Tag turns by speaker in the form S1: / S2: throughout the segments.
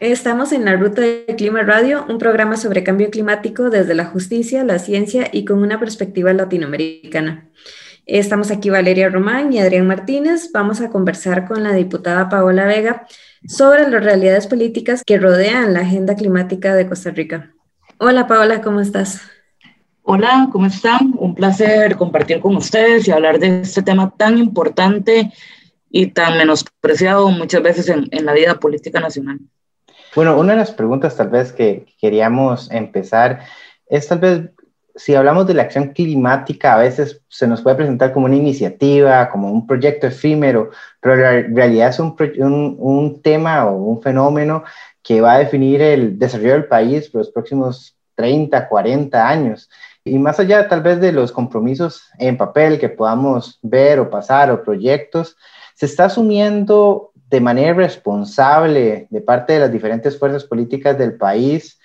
S1: Estamos en la Ruta del Clima Radio, un programa sobre cambio climático desde la justicia, la ciencia y con una perspectiva latinoamericana. Estamos aquí Valeria Román y Adrián Martínez. Vamos a conversar con la diputada Paola Vega sobre las realidades políticas que rodean la agenda climática de Costa Rica. Hola Paola, ¿cómo estás?
S2: Hola, ¿cómo están? Un placer compartir con ustedes y hablar de este tema tan importante y tan menospreciado muchas veces en, en la vida política nacional.
S3: Bueno, una de las preguntas tal vez que queríamos empezar es tal vez si hablamos de la acción climática, a veces se nos puede presentar como una iniciativa, como un proyecto efímero, pero en realidad es un, un, un, tema o un fenómeno que va a definir el desarrollo del país por los próximos 30, 40 años. Y más allá tal vez de los compromisos en papel que podamos ver o pasar o proyectos, se está asumiendo de manera responsable de parte de las diferentes fuerzas políticas del país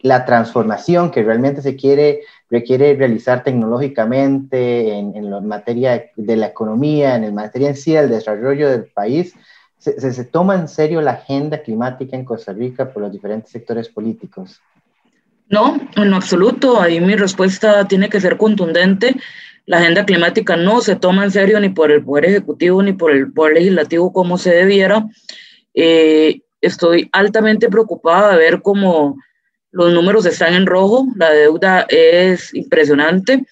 S3: la transformación que realmente se quiere, requiere realizar tecnológicamente en, materia de la economía, en el materia en sí del desarrollo del país, se, se, se, toma en serio la agenda climática en Costa Rica por los diferentes sectores políticos?
S2: No, en absoluto. Ahí mi respuesta tiene que ser contundente la agenda climática no se toma en serio ni por el Poder Ejecutivo ni por el Poder Legislativo como se debiera. Eh, estoy altamente preocupada de ver cómo los números están en rojo, la deuda es impresionante,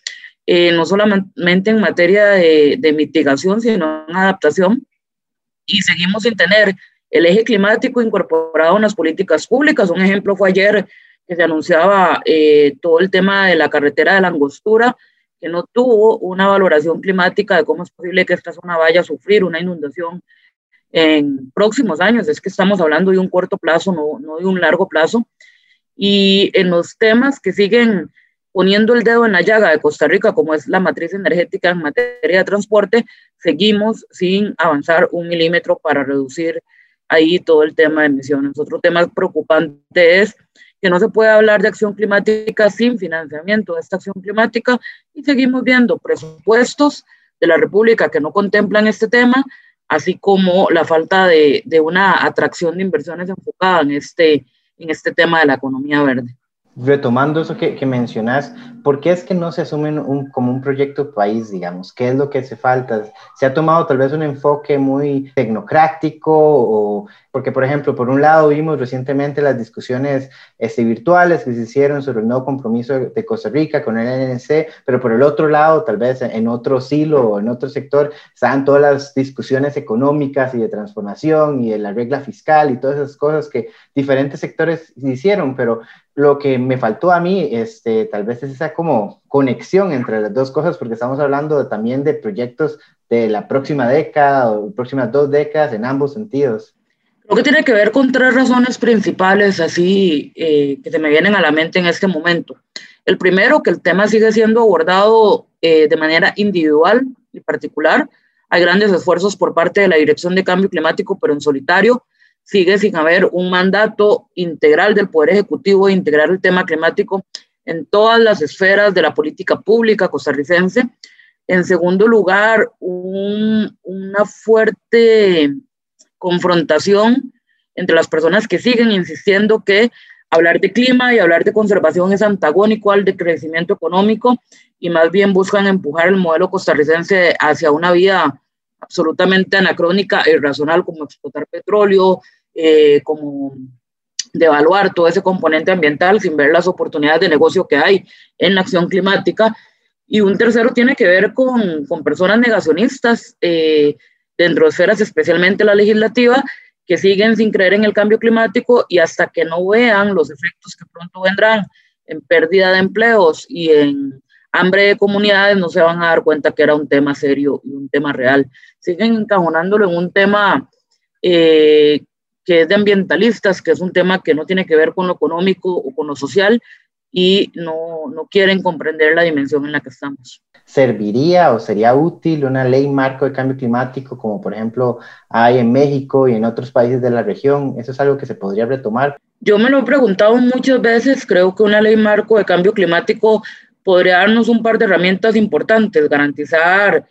S2: eh, no solamente en materia de, de mitigación, sino en adaptación. Y seguimos sin tener el eje climático incorporado en las políticas públicas. Un ejemplo fue ayer que se anunciaba eh, todo el tema de la carretera de la angostura, que no tuvo una valoración climática de cómo es posible que esta zona vaya a sufrir una inundación en próximos años. Es que estamos hablando de un corto plazo, no, no de un largo plazo. Y en los temas que siguen poniendo el dedo en la llaga de Costa Rica, como es la matriz energética en materia de transporte, seguimos sin avanzar un milímetro para reducir ahí todo el tema de emisiones. Otro tema preocupante es que no se puede hablar de acción climática sin financiamiento de esta acción climática y seguimos viendo presupuestos de la República que no contemplan este tema, así como la falta de, una atracción de inversiones enfocada en este, en este tema de la economía verde
S3: retomando eso que, que, mencionas, ¿por qué es que no se asume un, como un proyecto país, digamos? ¿Qué es lo que hace falta? ¿Se ha tomado tal vez un enfoque muy tecnocrático? O, porque, por ejemplo, por un lado vimos recientemente las discusiones este, virtuales que se hicieron sobre el nuevo compromiso de Costa Rica con el NNC, pero por el otro lado, tal vez en otro silo o en otro sector, estaban todas las discusiones económicas y de transformación y de la regla fiscal y todas esas cosas que diferentes sectores hicieron, pero lo que me faltó a mí, este, tal vez es esa como conexión entre las dos cosas, porque estamos hablando también de proyectos de la próxima década o próximas dos décadas en ambos sentidos.
S2: Creo que tiene que ver con tres razones principales, así eh, que se me vienen a la mente en este momento. El primero, que el tema sigue siendo abordado eh, de manera individual y particular. Hay grandes esfuerzos por parte de la Dirección de Cambio Climático, pero en solitario sigue sin haber un mandato integral del Poder Ejecutivo de integrar el tema climático en todas las esferas de la política pública costarricense. En segundo lugar, un, una fuerte confrontación entre las personas que siguen insistiendo que hablar de clima y hablar de conservación es antagónico al de crecimiento económico y más bien buscan empujar el modelo costarricense hacia una vida absolutamente anacrónica e irracional como explotar petróleo, eh, como de evaluar todo ese componente ambiental sin ver las oportunidades de negocio que hay en la acción climática. Y un tercero tiene que ver con, con personas negacionistas eh, dentro de esferas, especialmente la legislativa, que siguen sin creer en el cambio climático y hasta que no vean los efectos que pronto vendrán en pérdida de empleos y en hambre de comunidades, no se van a dar cuenta que era un tema serio y un tema real. Siguen encajonándolo en un tema eh, que es de ambientalistas, que es un tema que no tiene que ver con lo económico o con lo social, y no, no quieren comprender la dimensión en la que estamos.
S3: ¿Serviría o sería útil una ley marco de cambio climático como por ejemplo hay en México y en otros países de la región? ¿Eso es algo que se podría retomar?
S2: Yo me lo he preguntado muchas veces, creo que una ley marco de cambio climático podría darnos un par de herramientas importantes, garantizar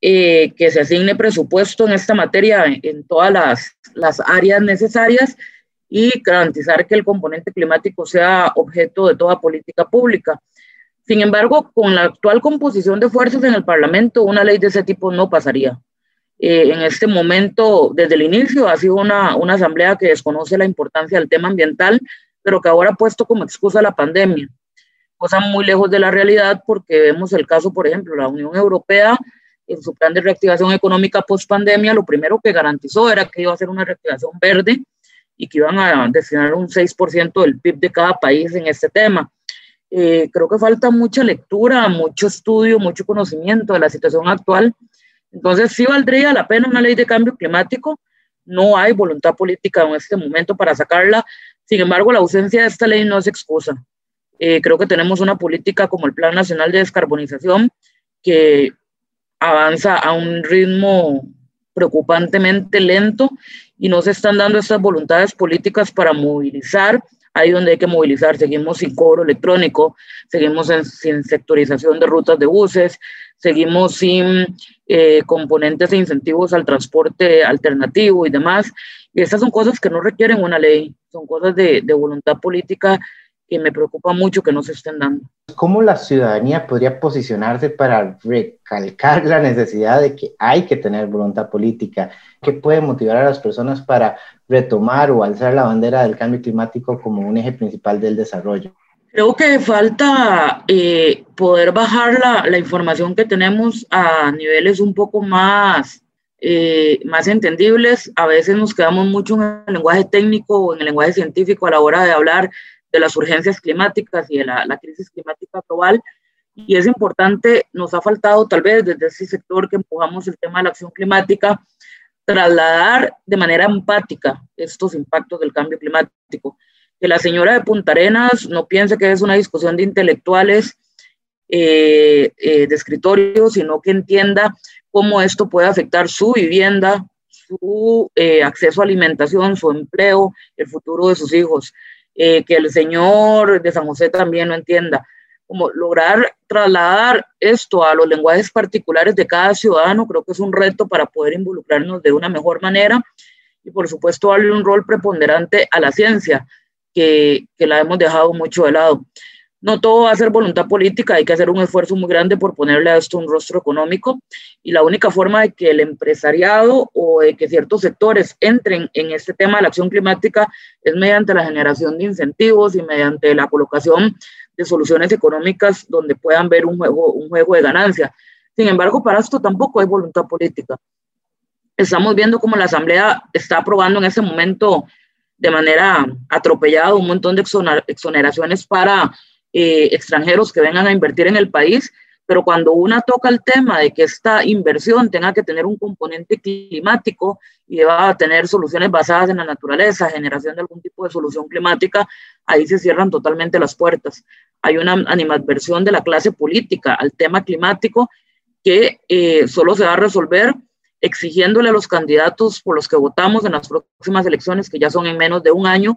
S2: eh, que se asigne presupuesto en esta materia en, todas las, las áreas necesarias y garantizar que el componente climático sea objeto de toda política pública. Sin embargo, con la actual composición de fuerzas en el Parlamento, una ley de ese tipo no pasaría. Eh, en este momento, desde el inicio, ha sido una, una asamblea que desconoce la importancia del tema ambiental, pero que ahora ha puesto como excusa la pandemia, cosa muy lejos de la realidad porque vemos el caso, por ejemplo, la Unión Europea en su plan de reactivación económica post pandemia, lo primero que garantizó era que iba a ser una reactivación verde y que iban a destinar un 6% del PIB de cada país en este tema. Eh, creo que falta mucha lectura, mucho estudio, mucho conocimiento de la situación actual. Entonces, sí valdría la pena una ley de cambio climático. No hay voluntad política en este momento para sacarla. Sin embargo, la ausencia de esta ley no es excusa. Eh, creo que tenemos una política como el Plan Nacional de Descarbonización que avanza a un ritmo preocupantemente lento y no se están dando estas voluntades políticas para movilizar ahí donde hay que movilizar. Seguimos sin cobro electrónico, seguimos sin sectorización de rutas de buses, seguimos sin eh, componentes e incentivos al transporte alternativo y demás. Y estas son cosas que no requieren una ley, son cosas de, de voluntad política que me preocupa mucho que no se estén dando.
S3: ¿Cómo la ciudadanía podría posicionarse para recalcar la necesidad de que hay que tener voluntad política? ¿Qué puede motivar a las personas para retomar o alzar la bandera del cambio climático como un eje principal del desarrollo?
S2: Creo que falta eh, poder bajar la, la, información que tenemos a niveles un poco más, eh, más entendibles. A veces nos quedamos mucho en el lenguaje técnico o en el lenguaje científico a la hora de hablar de las urgencias climáticas y de la, crisis climática global. Y es importante, nos ha faltado tal vez desde ese sector que empujamos el tema de la acción climática, trasladar de manera empática estos impactos del cambio climático. Que la señora de Punta Arenas no piense que es una discusión de intelectuales, eh, eh, de escritorio, sino que entienda cómo esto puede afectar su vivienda, su eh, acceso a alimentación, su empleo, el futuro de sus hijos. Eh, que el señor de San José también lo entienda. Como lograr trasladar esto a los lenguajes particulares de cada ciudadano, creo que es un reto para poder involucrarnos de una mejor manera y por supuesto darle un rol preponderante a la ciencia, que, que la hemos dejado mucho de lado no todo va a ser voluntad política, hay que hacer un esfuerzo muy grande por ponerle a esto un rostro económico y la única forma de que el empresariado o de que ciertos sectores entren en este tema de la acción climática es mediante la generación de incentivos y mediante la colocación de soluciones económicas donde puedan ver un juego, un juego de ganancia. Sin embargo, para esto tampoco hay voluntad política. Estamos viendo cómo la Asamblea está aprobando en ese momento de manera atropellada un montón de exoneraciones para eh, extranjeros que vengan a invertir en el país, pero cuando una toca el tema de que esta inversión tenga que tener un componente climático y deba tener soluciones basadas en la naturaleza, generación de algún tipo de solución climática, ahí se cierran totalmente las puertas. Hay una animadversión de la clase política al tema climático que eh, solo se va a resolver exigiéndole a los candidatos por los que votamos en las próximas elecciones, que ya son en menos de un año,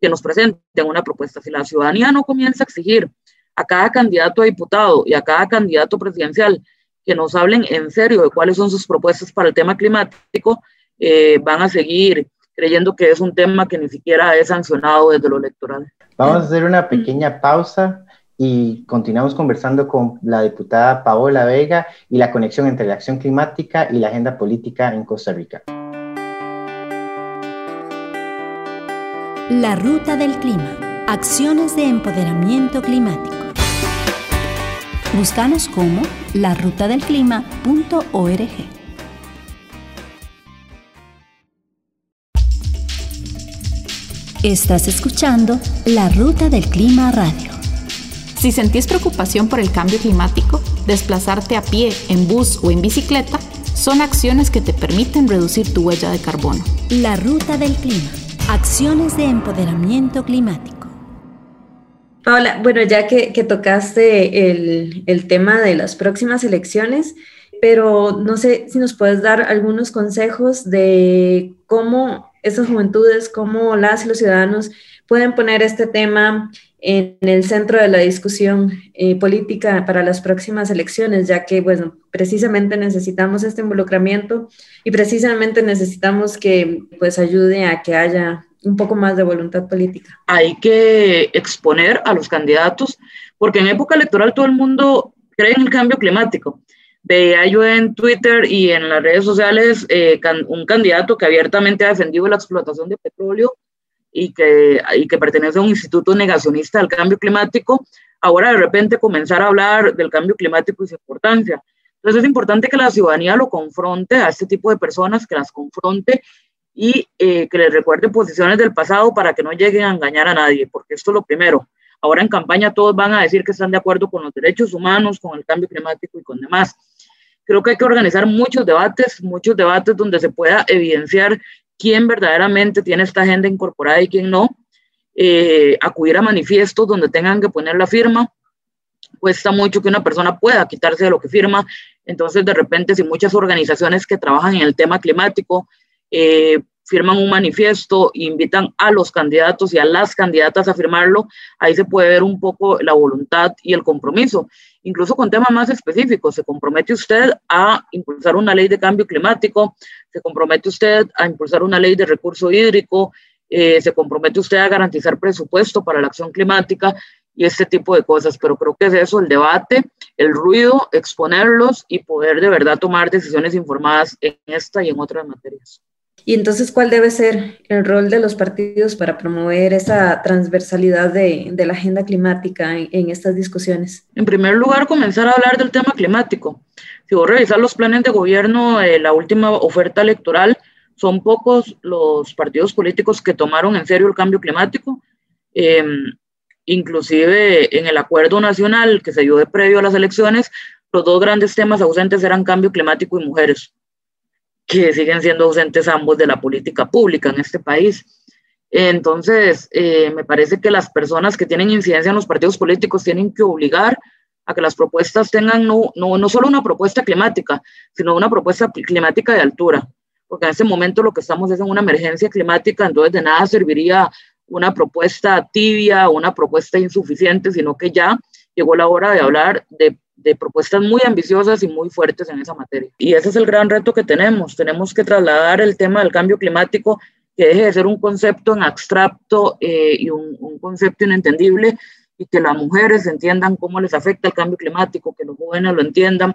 S2: que nos presenten una propuesta. Si la ciudadanía no comienza a exigir a cada candidato a diputado y a cada candidato presidencial que nos hablen en serio de cuáles son sus propuestas para el tema climático, eh, van a seguir creyendo que es un tema que ni siquiera es sancionado desde lo electoral.
S3: Vamos a hacer una pequeña pausa y continuamos conversando con la diputada Paola Vega y la conexión entre la acción climática y la agenda política en Costa Rica.
S4: La Ruta del Clima. Acciones de empoderamiento climático. Búscanos como larutadelclima.org. Estás escuchando La Ruta del Clima Radio.
S5: Si sentís preocupación por el cambio climático, desplazarte a pie, en bus o en bicicleta son acciones que te permiten reducir tu huella de carbono.
S4: La Ruta del Clima Acciones de empoderamiento climático.
S1: Paola, bueno, ya que, tocaste el, el, tema de las próximas elecciones, pero no sé si nos puedes dar algunos consejos de cómo esas juventudes, cómo las y los ciudadanos pueden poner este tema en el centro de la discusión eh, política para las próximas elecciones, ya que, bueno, precisamente necesitamos este involucramiento y precisamente necesitamos que, pues, ayude a que haya un poco más de voluntad política.
S2: Hay que exponer a los candidatos, porque en época electoral todo el mundo cree en el cambio climático. Veía yo en Twitter y en las redes sociales eh, un candidato que abiertamente ha defendido la explotación de petróleo y que, y que pertenece a un instituto negacionista del cambio climático, ahora de repente comenzar a hablar del cambio climático y su importancia. Entonces es importante que la ciudadanía lo confronte a este tipo de personas, que las confronte y eh, que les recuerde posiciones del pasado para que no lleguen a engañar a nadie, porque esto es lo primero. Ahora en campaña todos van a decir que están de acuerdo con los derechos humanos, con el cambio climático y con demás. Creo que hay que organizar muchos debates, muchos debates donde se pueda evidenciar quién verdaderamente tiene esta agenda incorporada y quién no, eh, acudir a manifiestos donde tengan que poner la firma. Cuesta mucho que una persona pueda quitarse de lo que firma. Entonces, de repente, si muchas organizaciones que trabajan en el tema climático eh, firman un manifiesto e invitan a los candidatos y a las candidatas a firmarlo, ahí se puede ver un poco la voluntad y el compromiso. Incluso con temas más específicos, se compromete usted a impulsar una ley de cambio climático, se compromete usted a impulsar una ley de recurso hídrico, eh, se compromete usted a garantizar presupuesto para la acción climática y este tipo de cosas. Pero creo que es eso, el debate, el ruido, exponerlos y poder de verdad tomar decisiones informadas en esta y en otras materias.
S1: Y entonces, ¿cuál debe ser el rol de los partidos para promover esa transversalidad de, la agenda climática en, estas discusiones?
S2: En primer lugar, comenzar a hablar del tema climático. Si vos revisas los planes de gobierno de la última oferta electoral, son pocos los partidos políticos que tomaron en serio el cambio climático. Em, inclusive en el acuerdo nacional que se dio de previo a las elecciones, los dos grandes temas ausentes eran cambio climático y mujeres que siguen siendo ausentes ambos de la política pública en este país. Entonces, eh, me parece que las personas que tienen incidencia en los partidos políticos tienen que obligar a que las propuestas tengan no, no, no solo una propuesta climática, sino una propuesta climática de altura, porque en este momento lo que estamos es en una emergencia climática, entonces de nada serviría una propuesta tibia una propuesta insuficiente, sino que ya llegó la hora de hablar de de propuestas muy ambiciosas y muy fuertes en esa materia. Y ese es el gran reto que tenemos. Tenemos que trasladar el tema del cambio climático, que deje de ser un concepto en abstracto eh, y un, un, concepto inentendible y que las mujeres entiendan cómo les afecta el cambio climático, que los jóvenes lo entiendan,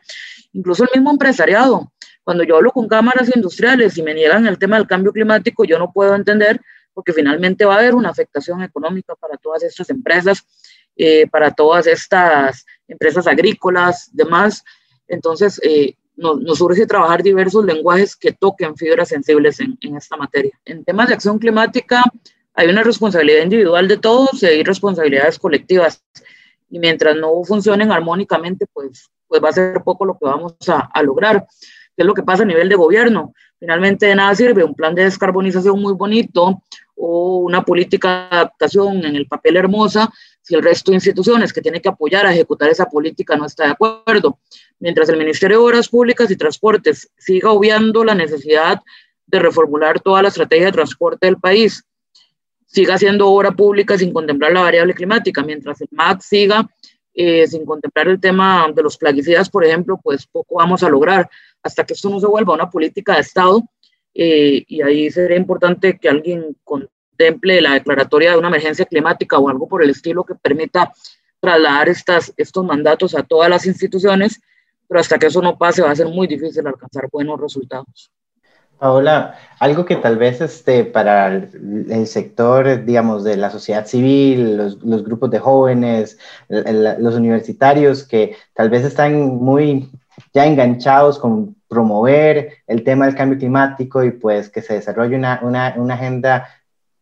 S2: incluso el mismo empresariado. Cuando yo hablo con cámaras industriales y me niegan el tema del cambio climático, yo no puedo entender porque finalmente va a haber una afectación económica para todas estas empresas eh, para todas estas empresas agrícolas, demás. Entonces, eh, nos, nos, urge trabajar diversos lenguajes que toquen fibras sensibles en, en, esta materia. En temas de acción climática, hay una responsabilidad individual de todos y hay responsabilidades colectivas. Y mientras no funcionen armónicamente, pues, pues va a ser poco lo que vamos a, a lograr. ¿Qué es lo que pasa a nivel de gobierno? Finalmente de nada sirve un plan de descarbonización muy bonito o una política de adaptación en el papel hermosa si el resto de instituciones que tiene que apoyar a ejecutar esa política no está de acuerdo. Mientras el Ministerio de Obras Públicas y Transportes siga obviando la necesidad de reformular toda la estrategia de transporte del país, siga haciendo obra pública sin contemplar la variable climática, mientras el MAC siga eh, sin contemplar el tema de los plaguicidas, por ejemplo, pues poco vamos a lograr hasta que esto no se vuelva una política de Estado. Eh, y ahí sería importante que alguien con, contemple la declaratoria de una emergencia climática o algo por el estilo que permita trasladar estas, estos mandatos a todas las instituciones, pero hasta que eso no pase va a ser muy difícil alcanzar buenos resultados.
S3: Paola, algo que tal vez este, para el, sector, digamos, de la sociedad civil, los, los grupos de jóvenes, los universitarios que tal vez están muy ya enganchados con promover el tema del cambio climático y pues que se desarrolle una, una, una agenda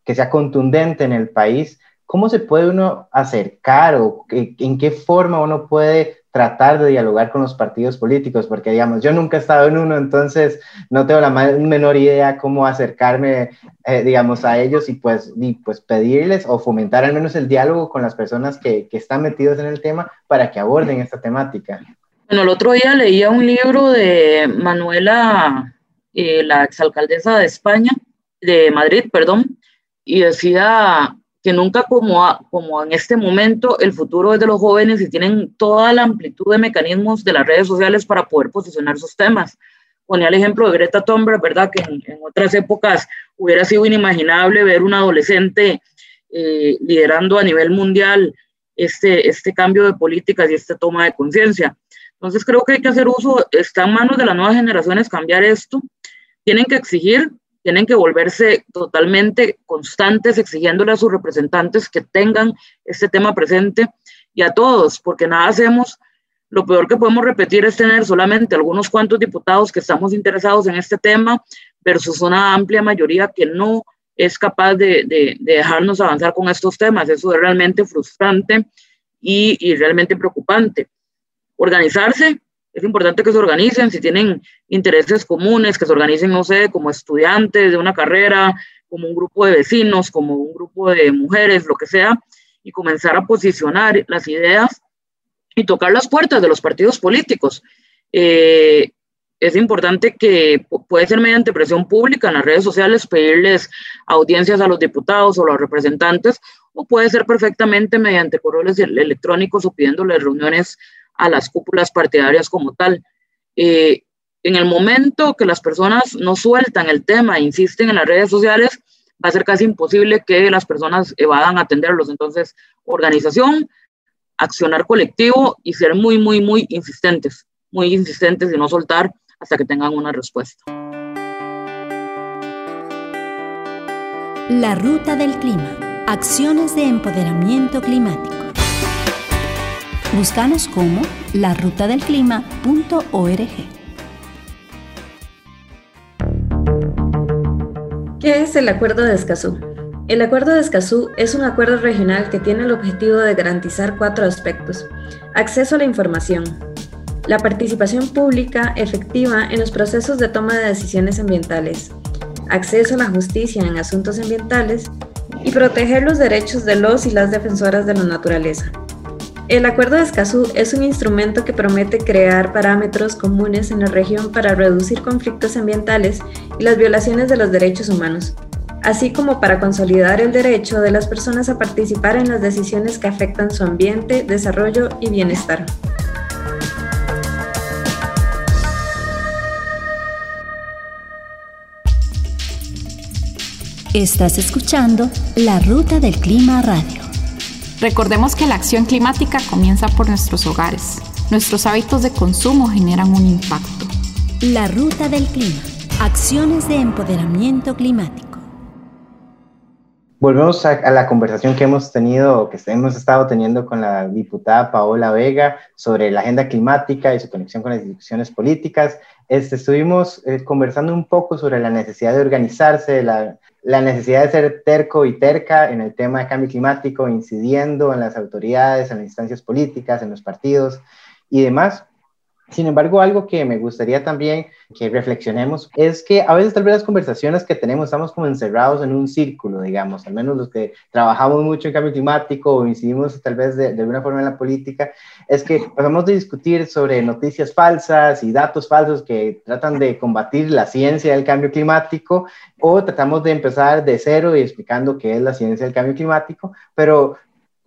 S3: que sea contundente en el país, ¿cómo se puede uno acercar o en qué forma uno puede tratar de dialogar con los partidos políticos? Porque, digamos, yo nunca he estado en uno, entonces no tengo la menor idea cómo acercarme, eh, digamos, a ellos y pues, y pues pedirles o fomentar al menos el diálogo con las personas que, que están metidos en el tema para que aborden esta temática.
S2: Bueno, el otro día leía un libro de Manuela, eh, la exalcaldesa de España, de Madrid, perdón, y decía que nunca como, como en este momento el futuro es de los jóvenes y tienen toda la amplitud de mecanismos de las redes sociales para poder posicionar sus temas. Ponía el ejemplo de Greta Thunberg, ¿verdad? Que en, otras épocas hubiera sido inimaginable ver un adolescente eh, liderando a nivel mundial este, este cambio de políticas y esta toma de conciencia. Entonces creo que hay que hacer uso, está en manos de las nuevas generaciones cambiar esto. Tienen que exigir tienen que volverse totalmente constantes exigiéndole a sus representantes que tengan este tema presente y a todos, porque nada hacemos. Lo peor que podemos repetir es tener solamente algunos cuantos diputados que estamos interesados en este tema versus una amplia mayoría que no es capaz de, de, dejarnos avanzar con estos temas. Eso es realmente frustrante y, y realmente preocupante. Organizarse, es importante que se organicen, si tienen intereses comunes, que se organicen, no sé, como estudiantes de una carrera, como un grupo de vecinos, como un grupo de mujeres, lo que sea, y comenzar a posicionar las ideas y tocar las puertas de los partidos políticos. Eh, es importante que puede ser mediante presión pública en las redes sociales, pedirles audiencias a los diputados o los representantes, o puede ser perfectamente mediante correos electrónicos o pidiéndoles reuniones a las cúpulas partidarias como tal. Eh, en el momento que las personas no sueltan el tema, e insisten en las redes sociales, va a ser casi imposible que las personas evadan atenderlos. Entonces, organización, accionar colectivo y ser muy, muy, muy insistentes, muy insistentes y no soltar hasta que tengan una respuesta.
S4: La ruta del clima. Acciones de empoderamiento climático. Búscanos como larutadelclima.org.
S1: ¿Qué es el Acuerdo de Escazú? El Acuerdo de Escazú es un acuerdo regional que tiene el objetivo de garantizar cuatro aspectos. Acceso a la información, la participación pública efectiva en los procesos de toma de decisiones ambientales, acceso a la justicia en asuntos ambientales y proteger los derechos de los y las defensoras de la naturaleza. El Acuerdo de Escazú es un instrumento que promete crear parámetros comunes en la región para reducir conflictos ambientales y las violaciones de los derechos humanos, así como para consolidar el derecho de las personas a participar en las decisiones que afectan su ambiente, desarrollo y bienestar.
S4: Estás escuchando La Ruta del Clima Radio.
S5: Recordemos que la acción climática comienza por nuestros hogares. Nuestros hábitos de consumo generan un impacto.
S4: La ruta del clima. Acciones de empoderamiento climático.
S3: Volvemos a, la conversación que hemos tenido, que hemos estado teniendo con la diputada Paola Vega sobre la agenda climática y su conexión con las instituciones políticas. Este, estuvimos eh, conversando un poco sobre la necesidad de organizarse, la, la necesidad de ser terco y terca en el tema de cambio climático, incidiendo en las autoridades, en las instancias políticas, en los partidos y demás. Sin embargo, algo que me gustaría también que reflexionemos es que a veces tal vez las conversaciones que tenemos estamos como encerrados en un círculo, digamos, al menos los que trabajamos mucho en cambio climático o incidimos tal vez de, de alguna forma en la política, es que pasamos de discutir sobre noticias falsas y datos falsos que tratan de combatir la ciencia del cambio climático o tratamos de empezar de cero y explicando qué es la ciencia del cambio climático, pero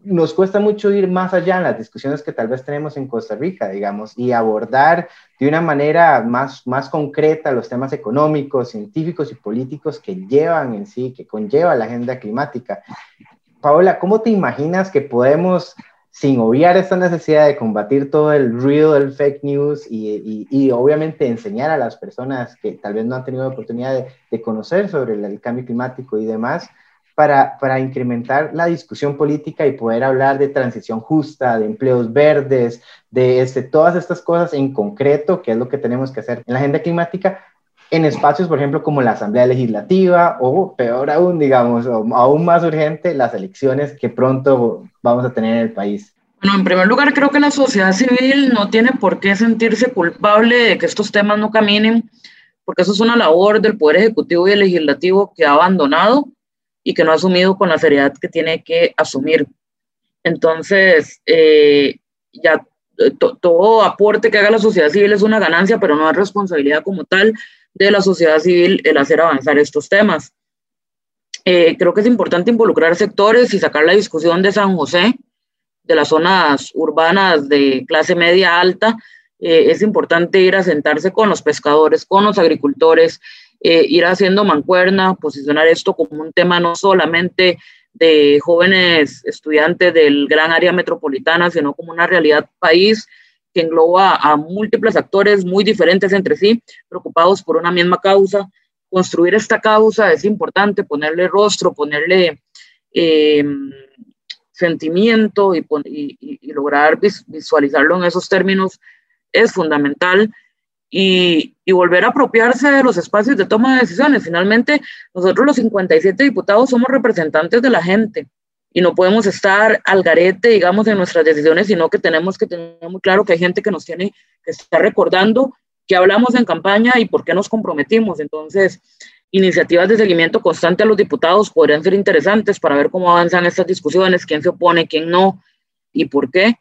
S3: nos cuesta mucho ir más allá en las discusiones que tal vez tenemos en Costa Rica, digamos, y abordar de una manera más, más concreta los temas económicos, científicos y políticos que llevan en sí, que conlleva la agenda climática. Paola, ¿cómo te imaginas que podemos, sin obviar esta necesidad de combatir todo el ruido del fake news y, y, obviamente enseñar a las personas que tal vez no han tenido oportunidad de conocer sobre el cambio climático y demás, para, para, incrementar la discusión política y poder hablar de transición justa, de empleos verdes, de este, todas estas cosas en concreto, que es lo que tenemos que hacer en la agenda climática, en espacios, por ejemplo, como la Asamblea Legislativa o, peor aún, digamos, o aún más urgente, las elecciones que pronto vamos a tener en el país?
S2: Bueno, en primer lugar, creo que la sociedad civil no tiene por qué sentirse culpable de que estos temas no caminen, porque eso es una labor del Poder Ejecutivo y el Legislativo que ha abandonado y que no ha asumido con la seriedad que tiene que asumir. Entonces, eh, ya todo aporte que haga la sociedad civil es una ganancia, pero no es responsabilidad como tal de la sociedad civil el hacer avanzar estos temas. Eh, creo que es importante involucrar sectores y sacar la discusión de San José, de las zonas urbanas de clase media alta. Eh, es importante ir a sentarse con los pescadores, con los agricultores, eh, ir haciendo mancuerna, posicionar esto como un tema no solamente de jóvenes estudiantes del gran área metropolitana, sino como una realidad país que engloba a múltiples actores muy diferentes entre sí, preocupados por una misma causa. Construir esta causa es importante, ponerle rostro, ponerle em, sentimiento y, lograr visualizarlo en esos términos es fundamental. Y, volver a apropiarse de los espacios de toma de decisiones. Finalmente, nosotros los 57 diputados somos representantes de la gente y no podemos estar al garete, digamos, en nuestras decisiones, sino que tenemos que tener muy claro que hay gente que nos tiene que estar recordando que hablamos en campaña y por qué nos comprometimos. Entonces, iniciativas de seguimiento constante a los diputados podrían ser interesantes para ver cómo avanzan estas discusiones, quién se opone, quién no y por qué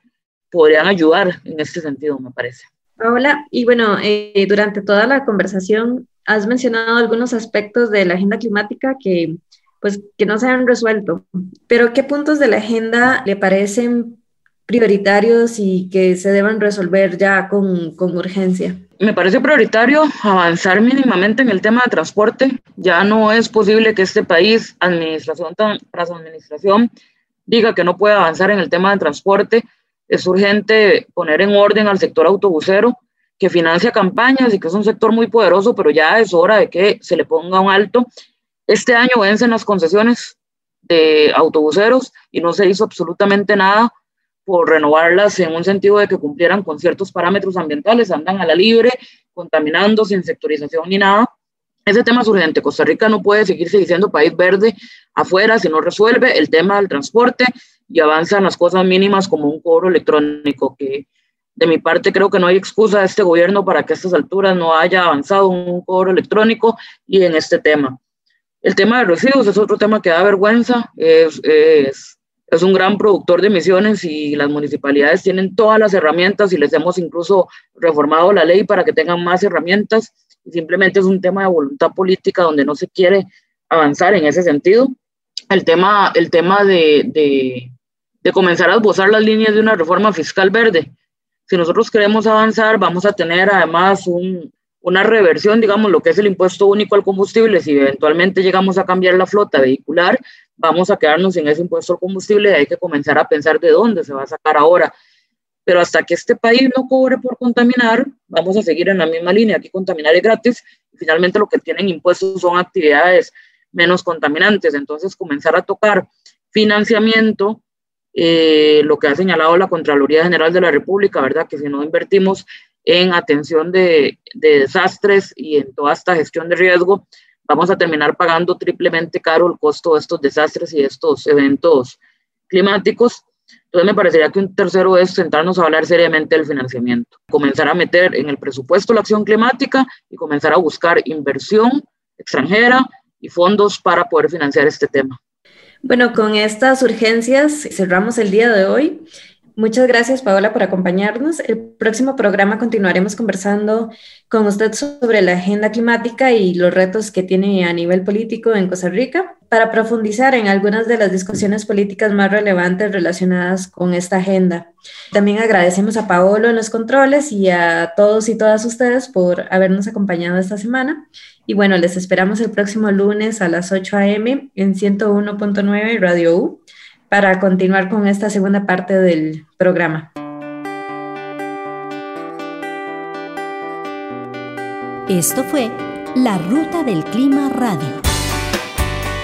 S2: podrían ayudar en este sentido, me parece.
S1: Hola, y bueno, eh, durante toda la conversación has mencionado algunos aspectos de la agenda climática que pues que no se han resuelto. Pero ¿qué puntos de la agenda le parecen prioritarios y que se deban resolver ya con, con urgencia?
S2: Me parece prioritario avanzar mínimamente en el tema de transporte. Ya no es posible que este país, administración tras administración, diga que no puede avanzar en el tema de transporte. Es urgente poner en orden al sector autobusero, que financia campañas y que es un sector muy poderoso, pero ya es hora de que se le ponga un alto este año vencen las concesiones de autobuseros y no se hizo absolutamente nada por renovarlas en un sentido de que cumplieran con ciertos parámetros ambientales, andan a la libre, contaminando sin sectorización ni nada. Ese tema es urgente. Costa Rica no puede seguirse diciendo país verde afuera si no resuelve el tema del transporte y avanzan las cosas mínimas como un cobro electrónico, que de mi parte creo que no hay excusa de este gobierno para que a estas alturas no haya avanzado un cobro electrónico y en este tema. El tema de residuos es otro tema que da vergüenza. Es, es, es, un gran productor de emisiones y las municipalidades tienen todas las herramientas y les hemos incluso reformado la ley para que tengan más herramientas. simplemente es un tema de voluntad política donde no se quiere avanzar en ese sentido. El tema, el tema de, de, de comenzar a esbozar las líneas de una reforma fiscal verde. Si nosotros queremos avanzar, vamos a tener además un, una reversión, digamos, lo que es el impuesto único al combustible, si eventualmente llegamos a cambiar la flota vehicular, vamos a quedarnos en ese impuesto al combustible y hay que comenzar a pensar de dónde se va a sacar ahora. Pero hasta que este país no cobre por contaminar, vamos a seguir en la misma línea, aquí contaminar es gratis y finalmente lo que tienen impuestos son actividades menos contaminantes. Entonces, comenzar a tocar financiamiento, eh, lo que ha señalado la Contraloría General de la República, ¿verdad? Que si no invertimos en atención de, desastres y en toda esta gestión de riesgo, vamos a terminar pagando triplemente caro el costo de estos desastres y de estos eventos climáticos. Entonces me parecería que un tercero es sentarnos a hablar seriamente del financiamiento, comenzar a meter en el presupuesto la acción climática y comenzar a buscar inversión extranjera y fondos para poder financiar este tema.
S1: Bueno, con estas urgencias cerramos el día de hoy. Muchas gracias, Paola, por acompañarnos. El próximo programa continuaremos conversando con usted sobre la agenda climática y los retos que tiene a nivel político en Costa Rica para profundizar en algunas de las discusiones políticas más relevantes relacionadas con esta agenda. También agradecemos a Paolo en los controles y a todos y todas ustedes por habernos acompañado esta semana. Y bueno, les esperamos el próximo lunes a las 8 a.m. en 101.9 Radio U para continuar con esta segunda parte del programa.
S4: Esto fue La Ruta del Clima Radio.